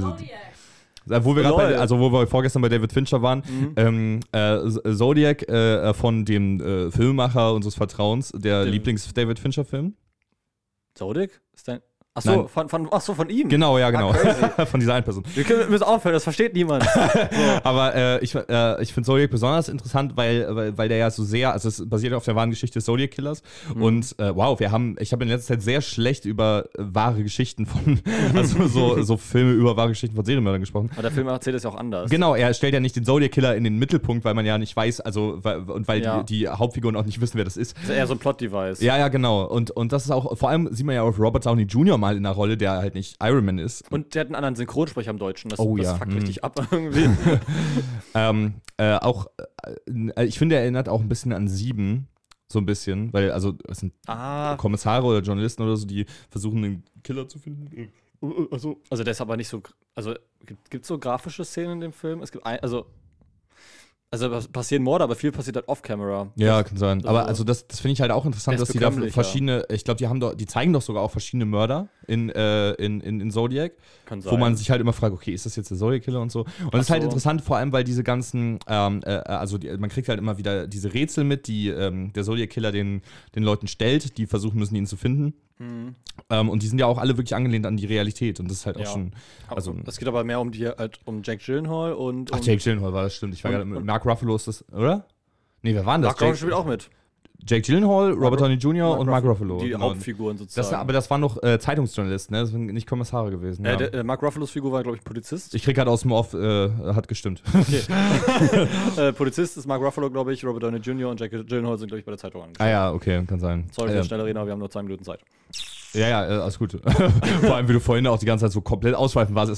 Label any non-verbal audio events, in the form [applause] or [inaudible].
Äh, Wo wir gerade also wo wir vorgestern bei David Fincher waren, ähm, äh, Zodiac äh, von dem äh, Filmemacher unseres Vertrauens, der Lieblings-David Fincher-Film. Zodiac? Ist dein. Achso, Nein. von, von, ach so, von ihm. Genau, ja, genau. crazy. [laughs] von dieser einen Person. Wir können, müssen aufhören, das versteht niemand. [laughs] Aber äh, ich, äh, ich finde Zodiac besonders interessant, weil, weil, weil der ja so sehr, also es basiert auf der wahren Geschichte des Zodiac Killers. Mhm. Und äh, wow, wir haben, ich habe in letzter Zeit sehr schlecht über äh, wahre Geschichten von, [laughs] also so, so Filme über wahre Geschichten von Serienmördern gesprochen. Aber der Film erzählt es ja auch anders. Genau, er stellt ja nicht den Zodiac Killer in den Mittelpunkt, weil man ja nicht weiß, also weil, und weil Ja. die, die Hauptfiguren auch nicht wissen, wer das ist. Das ist eher so ein Plot-Device. Ja, ja, genau. Und, und das ist auch, vor allem sieht man ja auch Robert Downey Jr. mal in einer Rolle, der halt nicht Iron Man ist. Und der hat einen anderen Synchronsprecher im Deutschen. Das, Oh das ja, fuckt hm. richtig ab irgendwie. [laughs] [laughs] Ähm, äh, auch, äh, ich finde, er erinnert auch ein bisschen an Sieben. So ein bisschen, weil, also, es sind ah, Kommissare oder Journalisten oder so, die versuchen, einen Killer zu finden. Also, also der ist aber nicht so. Also gibt es so grafische Szenen in dem Film? Es gibt ein, also. Also passieren Morde, aber viel passiert halt off-camera. ja, kann sein. also- Aber also das, das finde ich halt auch interessant, dass die da verschiedene, ich glaube, die haben doch, die zeigen doch sogar auch verschiedene Mörder in, äh, in, in, in Zodiac. Kann sein. Wo man sich halt immer fragt, okay, ist das jetzt der Zodiac-Killer und so. Und das ist halt so. interessant, vor allem, weil diese ganzen, ähm, äh, also die, man kriegt halt immer wieder diese Rätsel mit, die ähm, der Zodiac-Killer den, den Leuten stellt, die versuchen müssen, ihn zu finden. Mhm. Ähm, und die sind ja auch alle wirklich angelehnt an die Realität. Und das ist halt auch Ja. schon. Also, es geht aber mehr um die halt um Jack Gyllenhaal und um ach, Jake Gyllenhaal war das, stimmt. Ich war gerade mit Mark Ruffalo ist das, oder? Nee, wer war denn das? Mark Ruffalo spielt auch mit. Jake Gyllenhaal, Robert Downey Jr. Mark und Mark Ruffalo. Die genau. Hauptfiguren sozusagen. Das, aber das waren noch äh, Zeitungsjournalisten, ne? Das sind nicht Kommissare gewesen. äh, ja. der, äh, Mark Ruffalos Figur war, glaube ich, Polizist. ich krieg gerade aus dem Off, äh, hat gestimmt. [laughs] äh, Polizist ist Mark Ruffalo, glaube ich, Robert Downey Jr. und Jack Gyllenhaal sind, glaube ich, bei der Zeitung ah angestellt. ja, okay, kann sein. Sorry für Äh, das schnelle Reden, aber wir haben nur zwei Minuten Zeit. Ja, ja, äh, alles gut. [laughs] Vor allem, wie du vorhin auch die ganze Zeit so komplett ausschweifend warst,